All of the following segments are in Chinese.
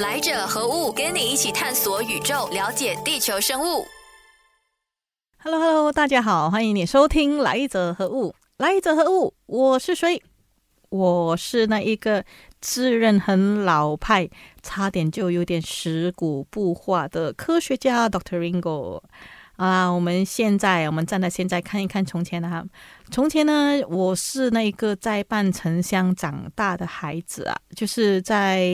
来者何物？跟你一起探索宇宙，了解地球生物。Hello，Hello，大家好，欢迎你收听《来者何物》。来者何物？我是谁？我是那一个自认很老派，差点就有点食古不化的科学家 Doctor Ringo。啊，我们现在，我们站在现在看一看从前啊。从前呢，我是那个在半城乡长大的孩子啊，就是在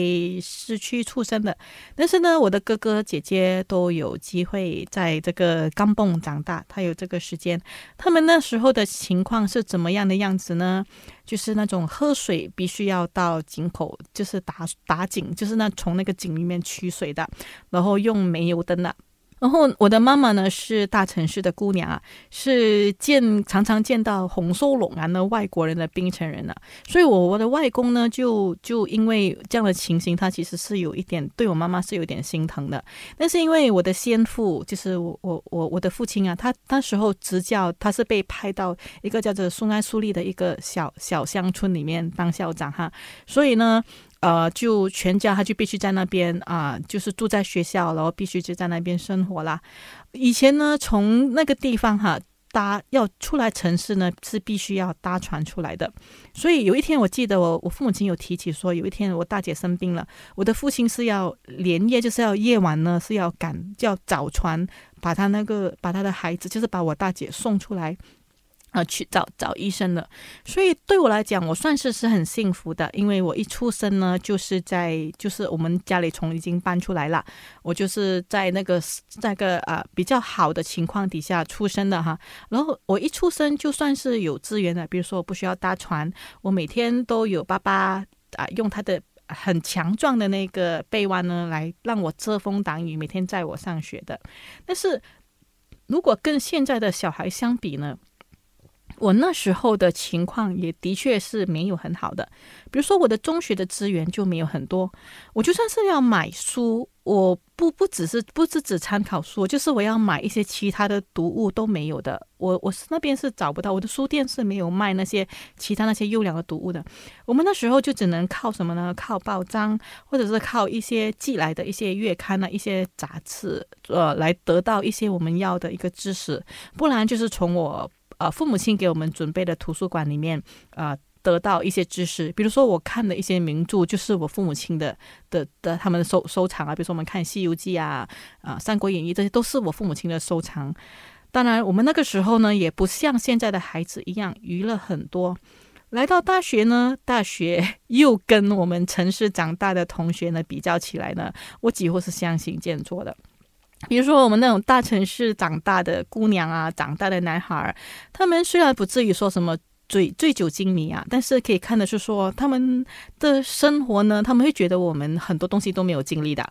市区出生的。但是呢，我的哥哥姐姐都有机会在这个钢蹦长大，他有这个时间。他们那时候的情况是怎么样的样子呢？就是那种喝水必须要到井口，就是打打井，就是那从那个井里面取水的，然后用煤油灯的。然后我的妈妈呢是大城市的姑娘啊，是见常常见到红瘦龙啊的外国人的槟城人啊，所以我我的外公呢就就因为这样的情形，他其实是有一点对我妈妈是有点心疼的。但是因为我的先父就是我我我我的父亲啊，他那时候执教，他是被派到一个叫做苏安苏利的一个小小乡村里面当校长哈，所以呢。呃，就全家他就必须在那边啊，就是住在学校，然后必须就在那边生活啦。以前呢，从那个地方哈搭要出来城市呢，是必须要搭船出来的。所以有一天，我记得我我父母亲有提起说，有一天我大姐生病了，我的父亲是要连夜，就是要夜晚呢是要赶叫早船，把他那个把他的孩子，就是把我大姐送出来。啊，去找找医生了，所以对我来讲，我算是是很幸福的，因为我一出生呢，就是在就是我们家里从已经搬出来了，我就是在那个那个啊比较好的情况底下出生的哈。然后我一出生就算是有资源的，比如说我不需要搭船，我每天都有爸爸啊用他的很强壮的那个背弯呢来让我遮风挡雨，每天载我上学的。但是如果跟现在的小孩相比呢？我那时候的情况也的确是没有很好的，比如说我的中学的资源就没有很多，我就算是要买书，我不不只是不是只参考书，就是我要买一些其他的读物都没有的，我我是那边是找不到，我的书店是没有卖那些其他那些优良的读物的。我们那时候就只能靠什么呢？靠报章，或者是靠一些寄来的一些月刊啊、一些杂志，呃，来得到一些我们要的一个知识，不然就是从我。呃，父母亲给我们准备的图书馆里面，呃，得到一些知识，比如说我看的一些名著，就是我父母亲的的的他们的收收藏啊，比如说我们看《西游记》啊，啊，《三国演义》这些都是我父母亲的收藏。当然，我们那个时候呢，也不像现在的孩子一样娱乐很多。来到大学呢，大学 又跟我们城市长大的同学呢比较起来呢，我几乎是相形见绌的。比如说，我们那种大城市长大的姑娘啊，长大的男孩，他们虽然不至于说什么。醉醉酒精迷啊，但是可以看的是说他们的生活呢，他们会觉得我们很多东西都没有经历的。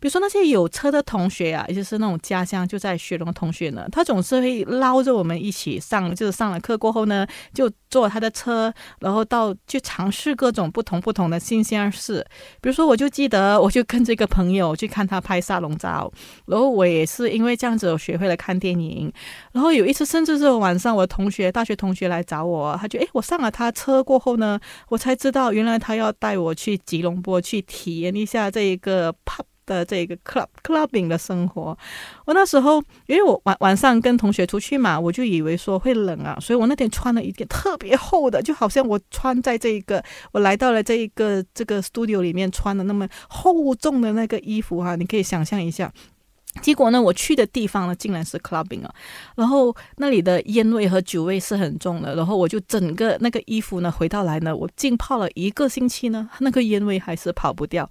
比如说那些有车的同学啊，也就是那种家乡就在雪龙的同学呢，他总是会捞着我们一起上，就是上了课过后呢，就坐他的车，然后到去尝试各种不同不同的新鲜事。比如说，我就记得我就跟这个朋友去看他拍沙龙照，然后我也是因为这样子我学会了看电影。然后有一次，甚至是晚上，我同学大学同学来找我。他就哎，我上了他车过后呢，我才知道原来他要带我去吉隆坡去体验一下这一个 pub 的这个 club clubbing 的生活。我那时候因为我晚晚上跟同学出去嘛，我就以为说会冷啊，所以我那天穿了一件特别厚的，就好像我穿在这一个我来到了这一个这个 studio 里面穿的那么厚重的那个衣服哈，你可以想象一下。结果呢，我去的地方呢，竟然是 clubbing 啊，然后那里的烟味和酒味是很重的，然后我就整个那个衣服呢，回到来呢，我浸泡了一个星期呢，那个烟味还是跑不掉。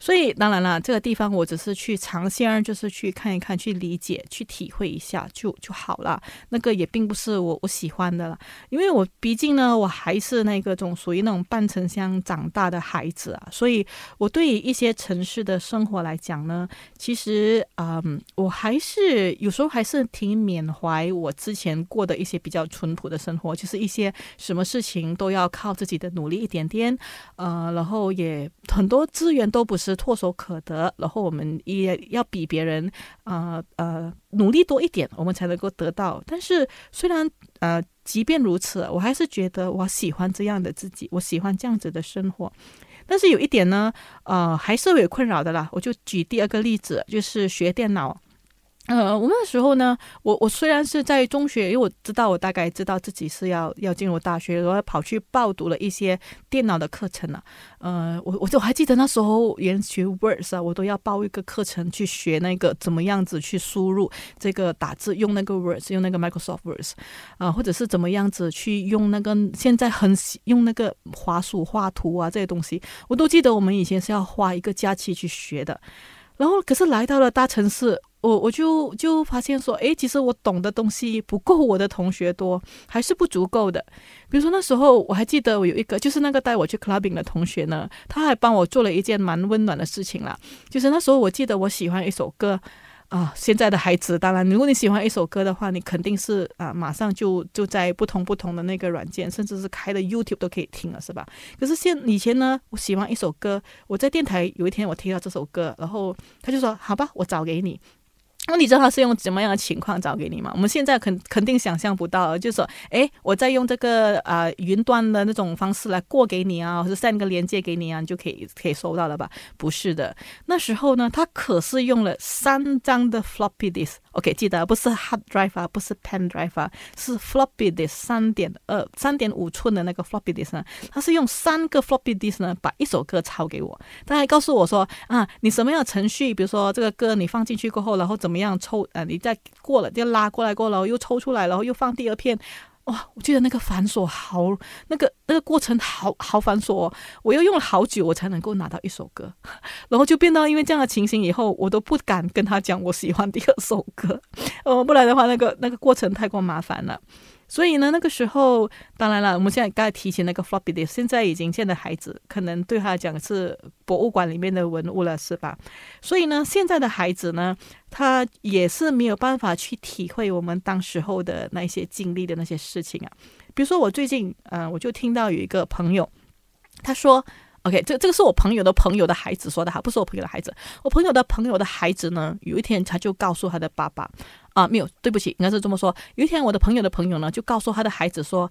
所以当然了，这个地方我只是去尝鲜，就是去看一看，去理解，去体会一下就就好了。那个也并不是我我喜欢的了，因为我毕竟呢，我还是那个种属于那种半城乡长大的孩子啊。所以我对于一些城市的生活来讲呢，其实嗯，我还是有时候还是挺缅怀我之前过的一些比较淳朴的生活，就是一些什么事情都要靠自己的努力一点点，呃，然后也很多资源都不是。唾手可得，然后我们也要比别人，呃呃，努力多一点，我们才能够得到。但是虽然呃，即便如此，我还是觉得我喜欢这样的自己，我喜欢这样子的生活。但是有一点呢，呃，还是有困扰的啦。我就举第二个例子，就是学电脑。呃，我那时候呢，我我虽然是在中学，因为我知道我大概知道自己是要要进入大学，我跑去报读了一些电脑的课程了。呃，我我就还记得那时候连学 Words 啊，我都要报一个课程去学那个怎么样子去输入这个打字，用那个 Words，用那个 Microsoft Words 啊，或者是怎么样子去用那个现在很用那个滑鼠画图啊这些东西，我都记得我们以前是要花一个假期去学的。然后可是来到了大城市。我我就就发现说，诶，其实我懂的东西不够我的同学多，还是不足够的。比如说那时候我还记得我有一个，就是那个带我去 clubbing 的同学呢，他还帮我做了一件蛮温暖的事情啦。就是那时候我记得我喜欢一首歌。啊，现在的孩子，当然，如果你喜欢一首歌的话，你肯定是啊，马上就就在不同不同的那个软件，甚至是开的 YouTube 都可以听了，是吧？可是现以前呢，我喜欢一首歌，我在电台有一天我听到这首歌，然后他就说：“好吧，我找给你。”那你知道他是用怎么样的情况找给你吗？我们现在肯肯定想象不到，就是说，哎，我在用这个啊云端的那种方式来过给你啊，或者 send 个连接给你啊，你就可以可以收到了吧？不是的，那时候呢，他可是用了三张的 floppy disk。OK，记得不是 hard drive 啊，不是 pen drive 啊，是 floppy disk 三点二、三点五寸的那个 floppy disk 呢。他是用三个 floppy disk 呢，把一首歌抄给我。他还告诉我说啊，你什么样的程序？比如说这个歌你放进去过后，然后怎怎么样抽？呃，你再过了就拉过来过了，又抽出来，然后又放第二片。哇，我记得那个繁琐好，那个那个过程好好繁琐，哦我又用了好久，我才能够拿到一首歌，然后就变到因为这样的情形以后，我都不敢跟他讲我喜欢第二首歌，哦，不然的话，那个那个过程太过麻烦了。所以呢，那个时候当然了，我们现在刚才提起那个 floppy disk，现在已经现在孩子可能对他讲是博物馆里面的文物了，是吧？所以呢，现在的孩子呢，他也是没有办法去体会我们当时候的那些经历的那些事情啊。比如说，我最近，嗯，我就听到有一个朋友，他说。OK，这这个是我朋友的朋友的孩子说的哈，不是我朋友的孩子。我朋友的朋友的孩子呢，有一天他就告诉他的爸爸，啊，没有，对不起，应该是这么说。有一天，我的朋友的朋友呢，就告诉他的孩子说：“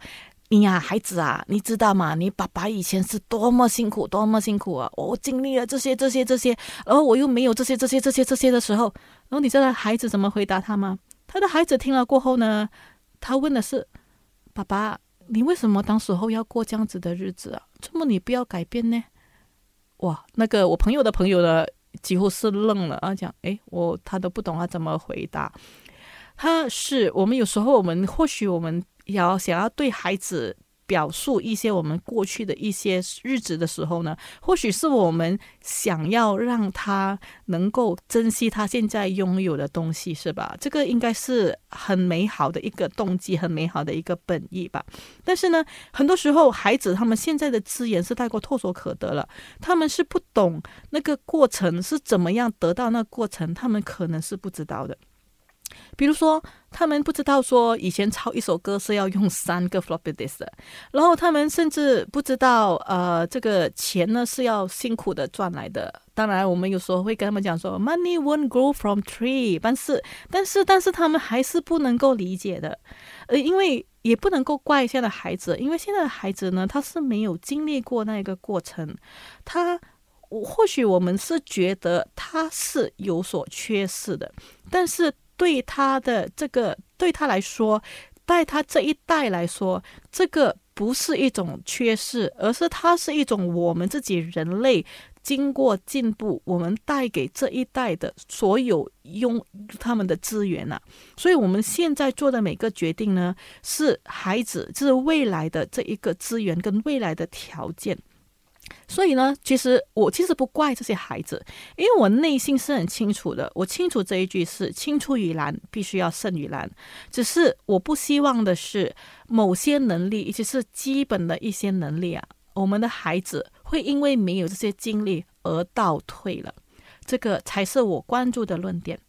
你呀，孩子啊，你知道吗？你爸爸以前是多么辛苦，多么辛苦啊！我经历了这些、这些、这些，然后我又没有这些、这些、这些、这些的时候，然后你知道孩子怎么回答他吗？他的孩子听了过后呢，他问的是：爸爸。”你为什么当时候要过这样子的日子啊？怎么你不要改变呢？哇，那个我朋友的朋友呢，几乎是愣了啊，讲，诶，我他都不懂他怎么回答。他是我们有时候我们或许我们要想要对孩子。表述一些我们过去的一些日子的时候呢，或许是我们想要让他能够珍惜他现在拥有的东西，是吧？这个应该是很美好的一个动机，很美好的一个本意吧。但是呢，很多时候孩子他们现在的资源是太过唾手可得了，他们是不懂那个过程是怎么样得到那过程，他们可能是不知道的。比如说，他们不知道说以前抄一首歌是要用三个 floppy disk，的然后他们甚至不知道，呃，这个钱呢是要辛苦的赚来的。当然，我们有时候会跟他们讲说，money won't grow from tree，但是，但是，但是他们还是不能够理解的，呃，因为也不能够怪现在的孩子，因为现在的孩子呢，他是没有经历过那个过程，他。或许我们是觉得他是有所缺失的，但是。对他的这个，对他来说，在他这一代来说，这个不是一种缺失，而是它是一种我们自己人类经过进步，我们带给这一代的所有用他们的资源呐。所以，我们现在做的每个决定呢，是孩子，就是未来的这一个资源跟未来的条件。所以呢，其实我其实不怪这些孩子，因为我内心是很清楚的。我清楚这一句是“青出于蓝，必须要胜于蓝”。只是我不希望的是某些能力，尤其是基本的一些能力啊，我们的孩子会因为没有这些经历而倒退了。这个才是我关注的论点。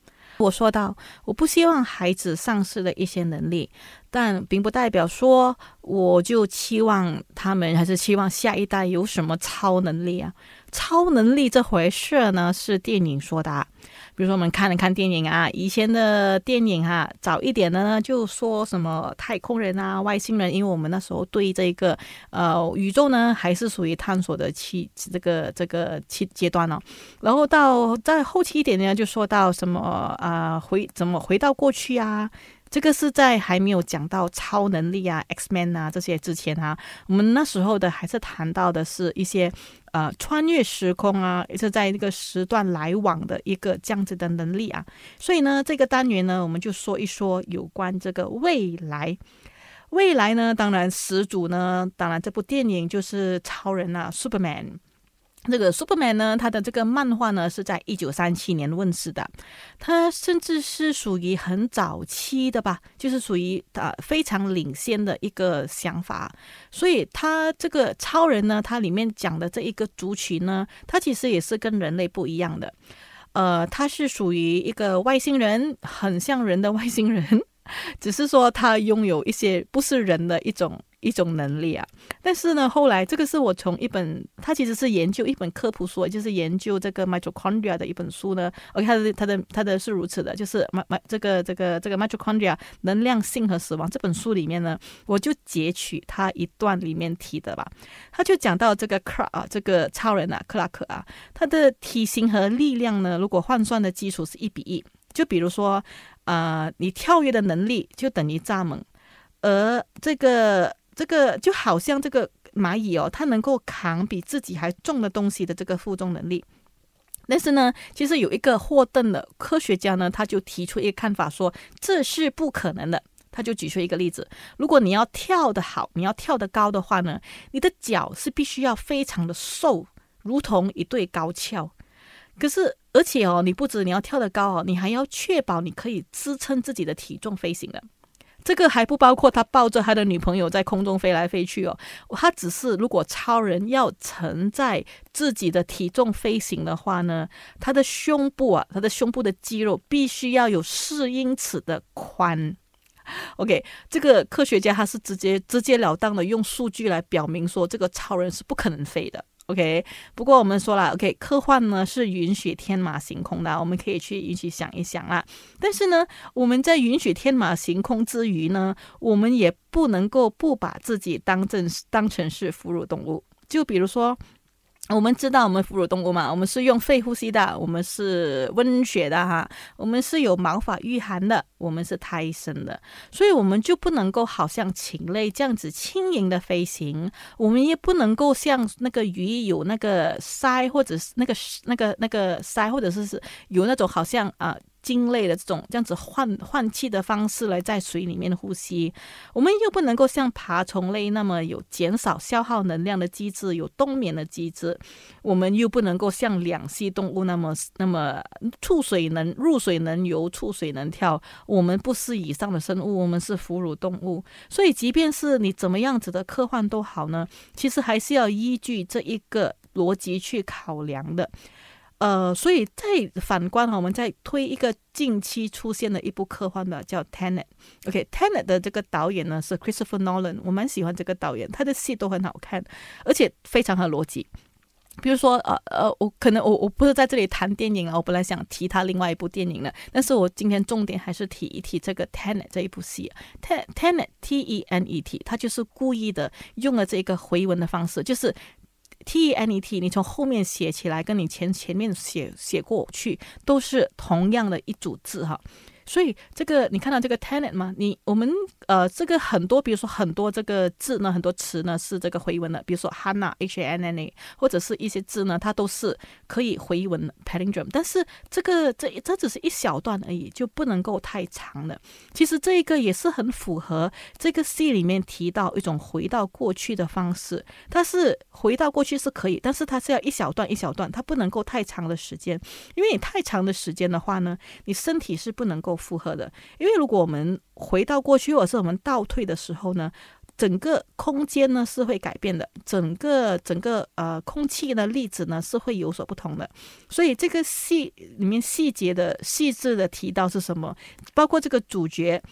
我说到，我不希望孩子丧失了一些能力，但并不代表说我就期望他们，还是期望下一代有什么超能力啊？超能力这回事呢，是电影说的。比如说，我们看了看电影啊，以前的电影哈，早一点的呢，就说什么太空人啊、外星人，因为我们那时候对这个呃宇宙呢，还是属于探索的期这个这个期阶段呢。然后到再后期一点呢，就说到什么啊回怎么回到过去啊。这个是在还没有讲到超能力啊、X Man 啊这些之前啊，我们那时候的还是谈到的是一些呃穿越时空啊，也是在那个时段来往的一个这样子的能力啊。所以呢，这个单元呢，我们就说一说有关这个未来。未来呢，当然始祖呢，当然这部电影就是超人啊，Superman。这个 Superman 呢，他的这个漫画呢是在一九三七年问世的，他甚至是属于很早期的吧，就是属于呃非常领先的一个想法。所以他这个超人呢，他里面讲的这一个族群呢，他其实也是跟人类不一样的，呃，他是属于一个外星人，很像人的外星人，只是说他拥有一些不是人的一种。一种能力啊，但是呢，后来这个是我从一本，他其实是研究一本科普书，就是研究这个 mitochondria 的一本书呢。OK，他的他的他的是如此的，就是 m 这个这个这个 mitochondria 能量性和死亡这本书里面呢，我就截取他一段里面提的吧。他就讲到这个克啊，这个超人啊，克拉克啊，他的体型和力量呢，如果换算的基础是一比一，就比如说，呃，你跳跃的能力就等于蚱蜢，而这个。这个就好像这个蚂蚁哦，它能够扛比自己还重的东西的这个负重能力。但是呢，其实有一个霍顿的科学家呢，他就提出一个看法，说这是不可能的。他就举出一个例子：如果你要跳得好，你要跳得高的话呢，你的脚是必须要非常的瘦，如同一对高跷。可是，而且哦，你不止你要跳得高哦，你还要确保你可以支撑自己的体重飞行的。这个还不包括他抱着他的女朋友在空中飞来飞去哦，他只是如果超人要承载自己的体重飞行的话呢，他的胸部啊，他的胸部的肌肉必须要有四英尺的宽。OK，这个科学家他是直接直截了当的用数据来表明说，这个超人是不可能飞的。OK，不过我们说了，OK，科幻呢是允许天马行空的，我们可以去允许想一想啦。但是呢，我们在允许天马行空之余呢，我们也不能够不把自己当正当成是哺乳动物。就比如说。我们知道我们哺乳动物嘛，我们是用肺呼吸的，我们是温血的哈，我们是有毛发御寒的，我们是胎生的，所以我们就不能够好像禽类这样子轻盈的飞行，我们也不能够像那个鱼有那个鳃或者是那个那个那个鳃，或者是是有那种好像啊。鲸类的这种这样子换换气的方式来在水里面呼吸，我们又不能够像爬虫类那么有减少消耗能量的机制，有冬眠的机制，我们又不能够像两栖动物那么那么触水能入水能游，触水能跳。我们不是以上的生物，我们是哺乳动物。所以，即便是你怎么样子的科幻都好呢，其实还是要依据这一个逻辑去考量的。呃，所以再反观哈，我们再推一个近期出现的一部科幻的叫《Tenet》。OK，Tenet 的这个导演呢是 Christopher Nolan，我蛮喜欢这个导演，他的戏都很好看，而且非常合逻辑。比如说，呃呃，我可能我我不是在这里谈电影啊，我本来想提他另外一部电影的，但是我今天重点还是提一提这个《Tenet》这一部戏。Tenet T E N E T，他就是故意的用了这个回文的方式，就是。T E N E T，你从后面写起来，跟你前前面写写过去，都是同样的一组字哈。所以这个你看到这个 tenet 吗？你我们呃这个很多，比如说很多这个字呢，很多词呢是这个回文的，比如说 Hannah H A N N A，或者是一些字呢，它都是可以回文 palindrome。但是这个这这只是一小段而已，就不能够太长了。其实这一个也是很符合这个戏里面提到一种回到过去的方式。它是回到过去是可以，但是它是要一小段一小段，它不能够太长的时间，因为你太长的时间的话呢，你身体是不能够。符合的，因为如果我们回到过去，或者是我们倒退的时候呢，整个空间呢是会改变的，整个整个呃空气的粒子呢是会有所不同的。所以这个细里面细节的细致的提到是什么？包括这个主角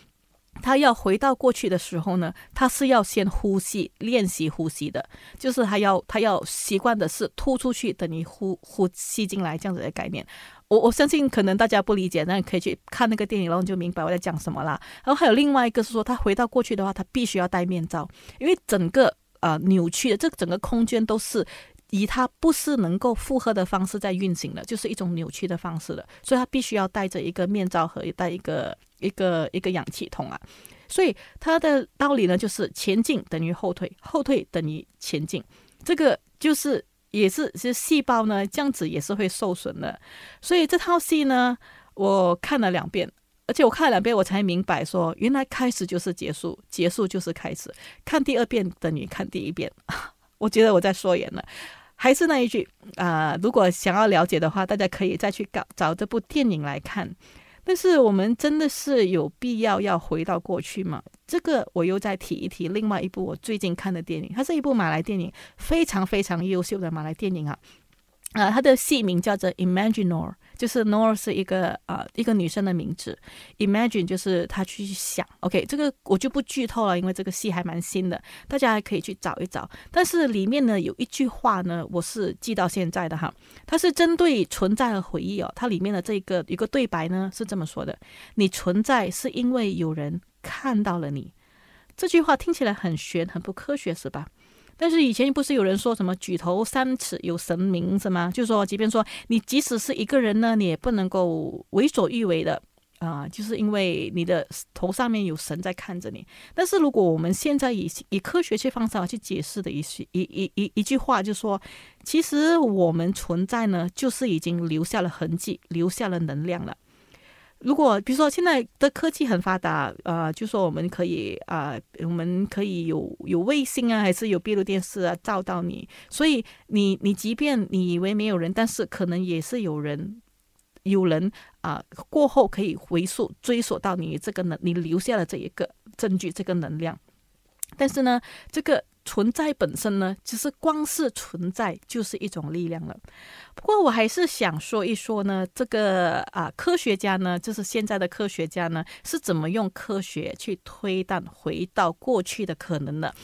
他要回到过去的时候呢，他是要先呼吸，练习呼吸的，就是他要他要习惯的是吐出去，等于呼呼吸进来这样子的概念。我我相信可能大家不理解，那你可以去看那个电影，然后就明白我在讲什么啦。然后还有另外一个是说，他回到过去的话，他必须要戴面罩，因为整个呃扭曲的这整个空间都是以他不是能够负荷的方式在运行的，就是一种扭曲的方式的，所以他必须要戴着一个面罩和带一个一个一个氧气筒啊。所以它的道理呢，就是前进等于后退，后退等于前进，这个就是。也是，其实细胞呢，这样子也是会受损的。所以这套戏呢，我看了两遍，而且我看了两遍，我才明白说，原来开始就是结束，结束就是开始。看第二遍等于看第一遍，我觉得我在说言了。还是那一句啊，如果想要了解的话，大家可以再去搞找这部电影来看。但是我们真的是有必要要回到过去吗？这个我又再提一提。另外一部我最近看的电影，它是一部马来电影，非常非常优秀的马来电影啊。啊，它的戏名叫做《Imaginar》。就是 Nora 是一个啊一个女生的名字，Imagine 就是她去想，OK，这个我就不剧透了，因为这个戏还蛮新的，大家还可以去找一找。但是里面呢有一句话呢，我是记到现在的哈，它是针对存在和回忆哦。它里面的这个一个对白呢是这么说的：你存在是因为有人看到了你。这句话听起来很玄，很不科学，是吧？但是以前不是有人说什么举头三尺有神明是吗？就是说，即便说你即使是一个人呢，你也不能够为所欲为的啊，就是因为你的头上面有神在看着你。但是如果我们现在以以科学去方式去解释的一些一一一一句话，就说，其实我们存在呢，就是已经留下了痕迹，留下了能量了。如果比如说现在的科技很发达，呃，就说我们可以啊，我们可以有有卫星啊，还是有闭路电视啊，照到你。所以你你即便你以为没有人，但是可能也是有人，有人啊过后可以回溯追溯到你这个能，你留下了这一个证据，这个能量。但是呢，这个。存在本身呢，其实光是存在就是一种力量了。不过我还是想说一说呢，这个啊，科学家呢，就是现在的科学家呢，是怎么用科学去推断回到过去的可能的。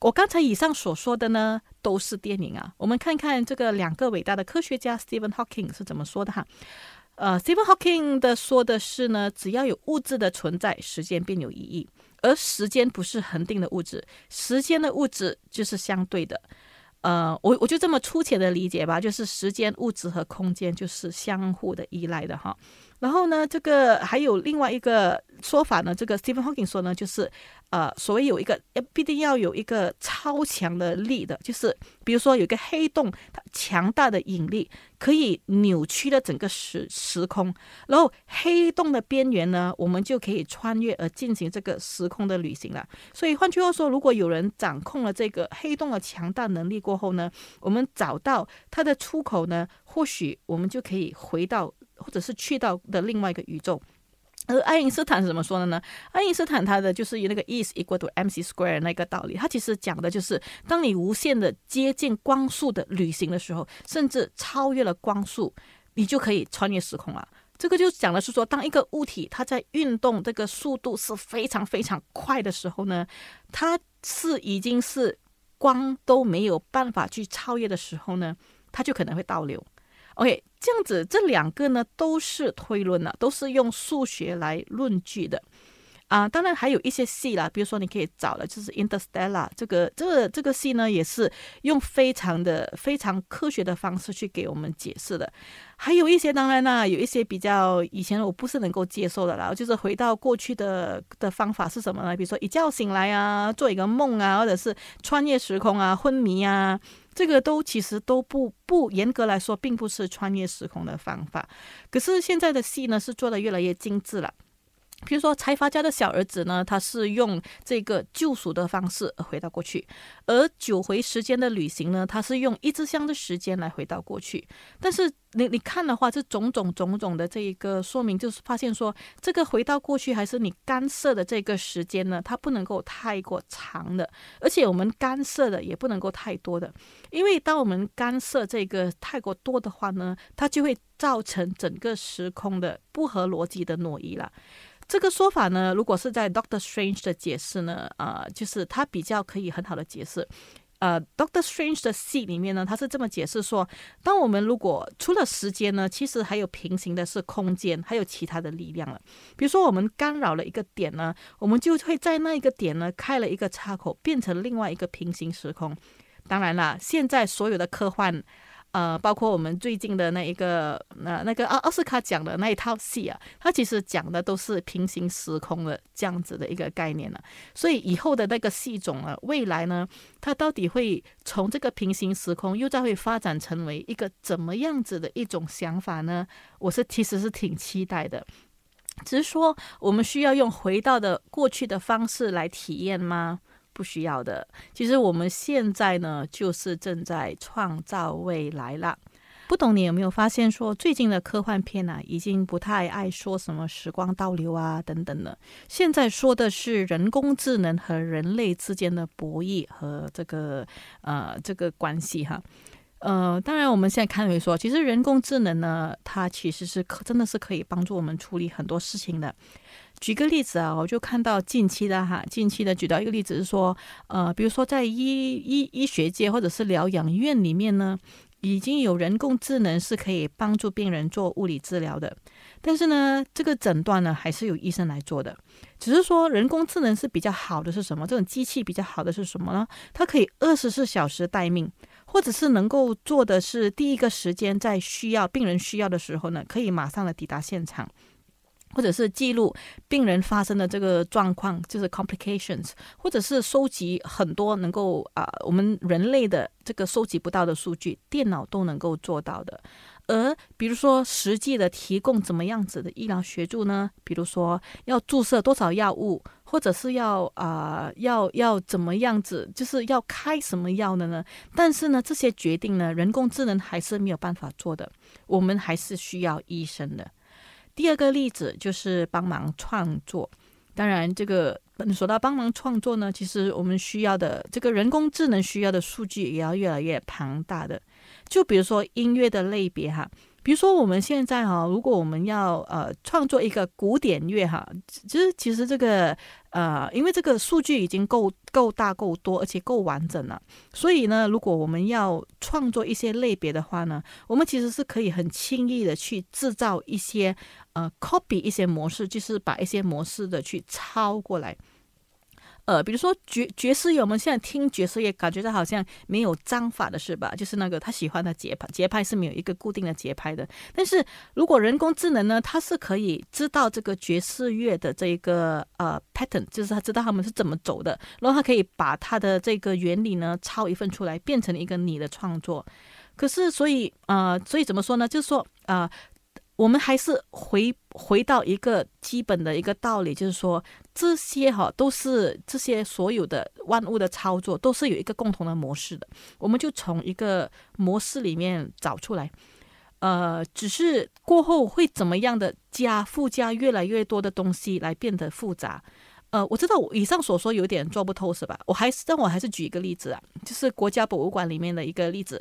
我刚才以上所说的呢，都是电影啊。我们看看这个两个伟大的科学家 Stephen Hawking 是怎么说的哈。呃，Stephen Hawking 的说的是呢，只要有物质的存在，时间便有意义。而时间不是恒定的物质，时间的物质就是相对的。呃，我我就这么粗浅的理解吧，就是时间、物质和空间就是相互的依赖的哈。然后呢，这个还有另外一个说法呢，这个 Stephen Hawking 说呢，就是呃，所谓有一个要必定要有一个超强的力的，就是比如说有一个黑洞，它强大的引力可以扭曲了整个时时空，然后黑洞的边缘呢，我们就可以穿越而进行这个时空的旅行了。所以换句话说，如果有人掌控了这个黑洞的强大能力过后呢，我们找到它的出口呢，或许我们就可以回到。或者是去到的另外一个宇宙，而爱因斯坦是怎么说的呢？爱因斯坦他的就是以那个 E is equal to mc square 那个道理，他其实讲的就是，当你无限的接近光速的旅行的时候，甚至超越了光速，你就可以穿越时空了。这个就讲的是说，当一个物体它在运动，这个速度是非常非常快的时候呢，它是已经是光都没有办法去超越的时候呢，它就可能会倒流。OK，这样子，这两个呢都是推论了，都是用数学来论据的啊。当然还有一些戏啦，比如说你可以找了，就是《Interstellar》这个这个这个戏呢，也是用非常的非常科学的方式去给我们解释的。还有一些，当然啦，有一些比较以前我不是能够接受的啦，就是回到过去的的方法是什么呢？比如说一觉醒来啊，做一个梦啊，或者是穿越时空啊，昏迷啊。这个都其实都不不严格来说，并不是穿越时空的方法。可是现在的戏呢，是做的越来越精致了。比如说，财阀家的小儿子呢，他是用这个救赎的方式回到过去；而九回时间的旅行呢，他是用一支香的时间来回到过去。但是你你看的话，这种种种种的这一个说明，就是发现说，这个回到过去还是你干涉的这个时间呢，它不能够太过长的，而且我们干涉的也不能够太多的，因为当我们干涉这个太过多的话呢，它就会造成整个时空的不合逻辑的挪移了。这个说法呢，如果是在 Doctor Strange 的解释呢，呃，就是他比较可以很好的解释。呃，Doctor Strange 的戏里面呢，他是这么解释说：，当我们如果除了时间呢，其实还有平行的是空间，还有其他的力量了。比如说，我们干扰了一个点呢，我们就会在那一个点呢开了一个插口，变成另外一个平行时空。当然了，现在所有的科幻。呃，包括我们最近的那一个，那那个奥奥斯卡讲的那一套戏啊，它其实讲的都是平行时空的这样子的一个概念了。所以以后的那个戏种啊，未来呢，它到底会从这个平行时空又再会发展成为一个怎么样子的一种想法呢？我是其实是挺期待的。只是说，我们需要用回到的过去的方式来体验吗？不需要的。其实我们现在呢，就是正在创造未来啦。不懂你有没有发现，说最近的科幻片啊，已经不太爱说什么时光倒流啊等等的。现在说的是人工智能和人类之间的博弈和这个呃这个关系哈。呃，当然我们现在看回说，其实人工智能呢，它其实是可真的是可以帮助我们处理很多事情的。举个例子啊，我就看到近期的哈，近期的举到一个例子是说，呃，比如说在医医医学界或者是疗养院里面呢，已经有人工智能是可以帮助病人做物理治疗的，但是呢，这个诊断呢还是由医生来做的。只是说人工智能是比较好的是什么？这种机器比较好的是什么呢？它可以二十四小时待命，或者是能够做的是第一个时间在需要病人需要的时候呢，可以马上的抵达现场。或者是记录病人发生的这个状况，就是 complications，或者是收集很多能够啊，我们人类的这个收集不到的数据，电脑都能够做到的。而比如说实际的提供怎么样子的医疗协助呢？比如说要注射多少药物，或者是要啊要要怎么样子，就是要开什么药的呢？但是呢，这些决定呢，人工智能还是没有办法做的，我们还是需要医生的。第二个例子就是帮忙创作，当然，这个说到帮忙创作呢，其实我们需要的这个人工智能需要的数据也要越来越庞大的。就比如说音乐的类别哈。比如说我们现在哈，如果我们要呃创作一个古典乐哈，其实其实这个呃，因为这个数据已经够够大够多，而且够完整了，所以呢，如果我们要创作一些类别的话呢，我们其实是可以很轻易的去制造一些呃 copy 一些模式，就是把一些模式的去抄过来。呃，比如说爵爵士乐，我们现在听爵士乐，感觉到好像没有章法的是吧？就是那个他喜欢的节拍，节拍是没有一个固定的节拍的。但是如果人工智能呢，它是可以知道这个爵士乐的这一个呃 pattern，就是他知道他们是怎么走的，然后他可以把它的这个原理呢抄一份出来，变成一个你的创作。可是所以呃，所以怎么说呢？就是说啊。我们还是回回到一个基本的一个道理，就是说这些哈都是这些所有的万物的操作都是有一个共同的模式的，我们就从一个模式里面找出来，呃，只是过后会怎么样的加附加越来越多的东西来变得复杂，呃，我知道以上所说有点做不透是吧？我还是但我还是举一个例子啊，就是国家博物馆里面的一个例子。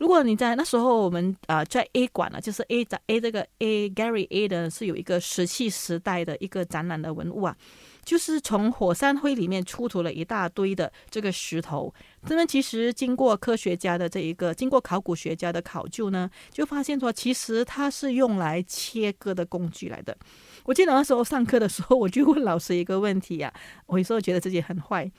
如果你在那时候，我们啊在 A 馆呢，就是 A 在 A 这个 A Gary A 的是有一个石器时代的一个展览的文物啊，就是从火山灰里面出土了一大堆的这个石头。这边其实经过科学家的这一个，经过考古学家的考究呢，就发现说，其实它是用来切割的工具来的。我记得那时候上课的时候，我就问老师一个问题呀，我有时候觉得自己很坏。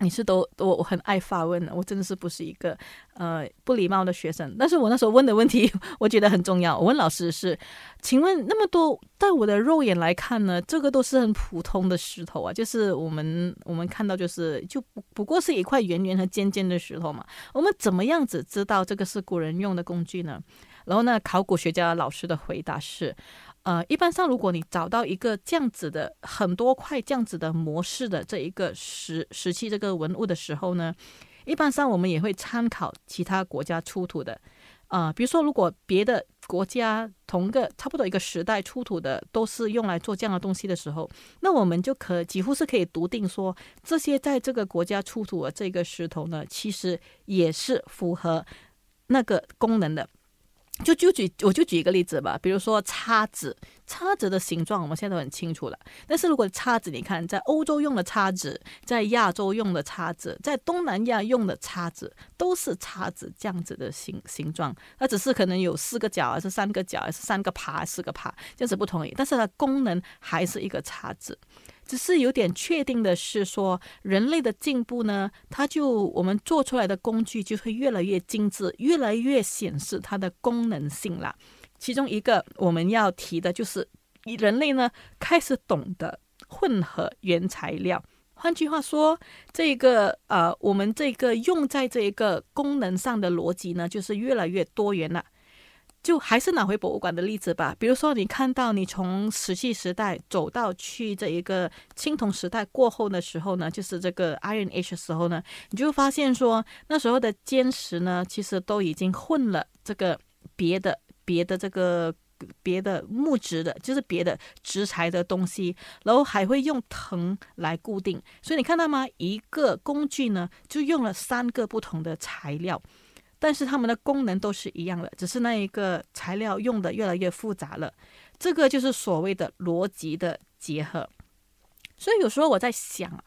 你是都我我很爱发问的，我真的是不是一个呃不礼貌的学生。但是我那时候问的问题，我觉得很重要。我问老师是，请问那么多，在我的肉眼来看呢，这个都是很普通的石头啊，就是我们我们看到就是就不不过是一块圆圆和尖尖的石头嘛。我们怎么样子知道这个是古人用的工具呢？然后呢，考古学家老师的回答是。呃，一般上，如果你找到一个这样子的很多块这样子的模式的这一个石石器这个文物的时候呢，一般上我们也会参考其他国家出土的，啊，比如说如果别的国家同个差不多一个时代出土的都是用来做这样的东西的时候，那我们就可几乎是可以笃定说，这些在这个国家出土的这个石头呢，其实也是符合那个功能的。就就举我就举一个例子吧，比如说叉子，叉子的形状我们现在都很清楚了。但是如果叉子，你看在欧洲用的叉子，在亚洲用的叉子，在东南亚用的叉子，都是叉子这样子的形形状。它只是可能有四个角，还是三个角，还是三个爬，四个爬，这样子不同而已。但是它功能还是一个叉子。只是有点确定的是说，人类的进步呢，它就我们做出来的工具就会越来越精致，越来越显示它的功能性了。其中一个我们要提的就是，人类呢开始懂得混合原材料。换句话说，这个呃，我们这个用在这一个功能上的逻辑呢，就是越来越多元了。就还是拿回博物馆的例子吧，比如说你看到你从石器时代走到去这一个青铜时代过后的时候呢，就是这个 Iron Age 的时候呢，你就发现说那时候的尖石呢，其实都已经混了这个别的别的这个别的木质的，就是别的植材的东西，然后还会用藤来固定，所以你看到吗？一个工具呢，就用了三个不同的材料。但是它们的功能都是一样的，只是那一个材料用的越来越复杂了。这个就是所谓的逻辑的结合。所以有时候我在想，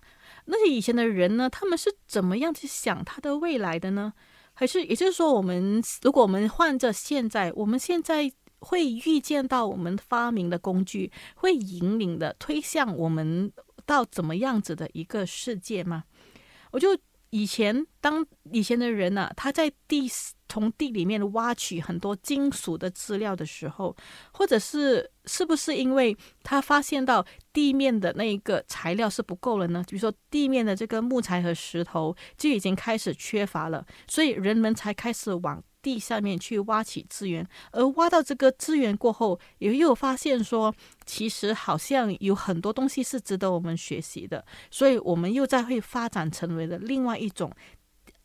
那些以前的人呢，他们是怎么样去想他的未来的呢？还是也就是说，我们如果我们换着现在，我们现在会预见到我们发明的工具会引领的推向我们到怎么样子的一个世界吗？我就。以前，当以前的人呢，他在地从地里面挖取很多金属的资料的时候，或者是是不是因为他发现到地面的那一个材料是不够了呢？比如说地面的这个木材和石头就已经开始缺乏了，所以人们才开始往。地下面去挖起资源，而挖到这个资源过后，也又发现说，其实好像有很多东西是值得我们学习的，所以我们又在会发展成为了另外一种，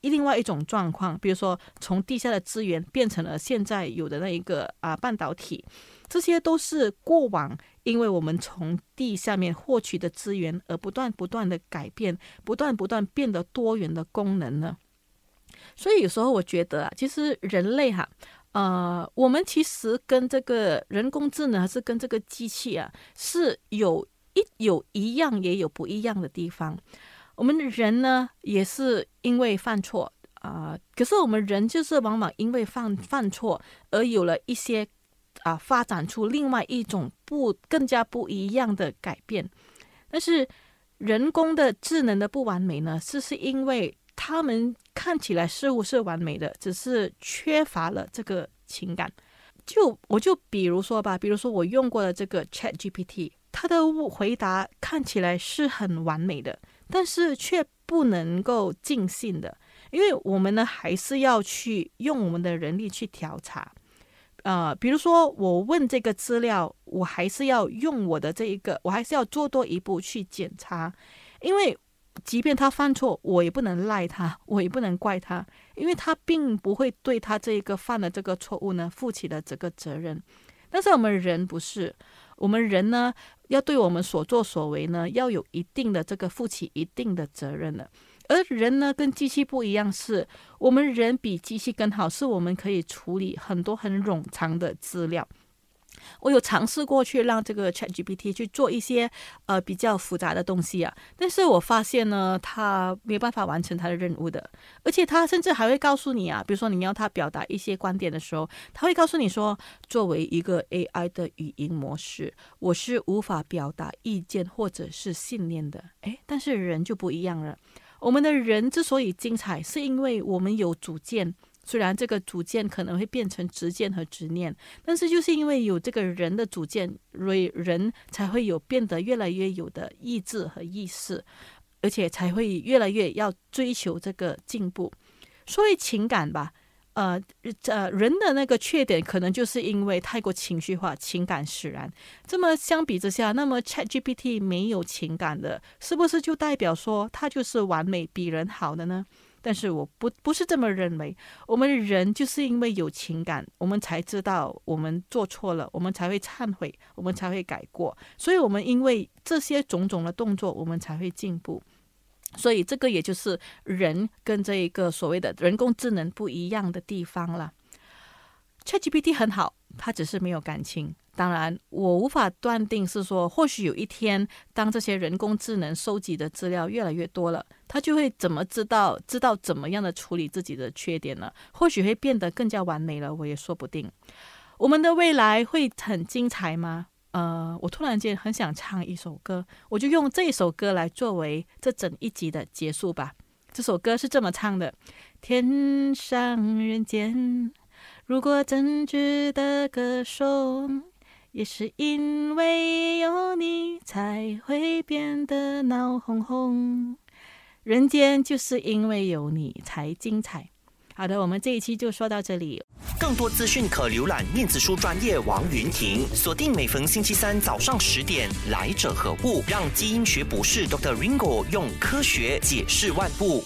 另外一种状况，比如说从地下的资源变成了现在有的那一个啊半导体，这些都是过往因为我们从地下面获取的资源而不断不断的改变，不断不断变得多元的功能呢。所以有时候我觉得啊，其实人类哈，呃，我们其实跟这个人工智能还是跟这个机器啊，是有一有一样也有不一样的地方。我们人呢，也是因为犯错啊，可是我们人就是往往因为犯犯错而有了一些啊，发展出另外一种不更加不一样的改变。但是人工的智能的不完美呢，是是因为。他们看起来似乎是完美的，只是缺乏了这个情感。就我就比如说吧，比如说我用过的这个 Chat GPT，它的回答看起来是很完美的，但是却不能够尽信的，因为我们呢还是要去用我们的人力去调查。呃，比如说我问这个资料，我还是要用我的这一个，我还是要做多一步去检查，因为。即便他犯错，我也不能赖他，我也不能怪他，因为他并不会对他这一个犯的这个错误呢负起了这个责任。但是我们人不是，我们人呢要对我们所作所为呢要有一定的这个负起一定的责任的。而人呢跟机器不一样，是我们人比机器更好，是我们可以处理很多很冗长的资料。我有尝试过去让这个 Chat GPT 去做一些呃比较复杂的东西啊，但是我发现呢，它没有办法完成它的任务的，而且它甚至还会告诉你啊，比如说你要它表达一些观点的时候，它会告诉你说，作为一个 AI 的语音模式，我是无法表达意见或者是信念的。诶，但是人就不一样了，我们的人之所以精彩，是因为我们有主见。虽然这个主见可能会变成执见和执念，但是就是因为有这个人的主见，所以人才会有变得越来越有的意志和意识，而且才会越来越要追求这个进步。所以情感吧，呃呃，人的那个缺点可能就是因为太过情绪化、情感使然。这么相比之下，那么 ChatGPT 没有情感的，是不是就代表说它就是完美、比人好的呢？但是我不不是这么认为，我们人就是因为有情感，我们才知道我们做错了，我们才会忏悔，我们才会改过。所以，我们因为这些种种的动作，我们才会进步。所以，这个也就是人跟这一个所谓的人工智能不一样的地方了。ChatGPT 很好，它只是没有感情。当然，我无法断定是说，或许有一天，当这些人工智能收集的资料越来越多了，它就会怎么知道知道怎么样的处理自己的缺点呢？或许会变得更加完美了，我也说不定。我们的未来会很精彩吗？呃，我突然间很想唱一首歌，我就用这首歌来作为这整一集的结束吧。这首歌是这么唱的：天上人间，如果真值得歌颂。也是因为有你，才会变得闹哄哄。人间就是因为有你才精彩。好的，我们这一期就说到这里。更多资讯可浏览面子书专业王云婷，锁定每逢星期三早上十点，来者何物？让基因学博士 Dr. Ringo 用科学解释万物。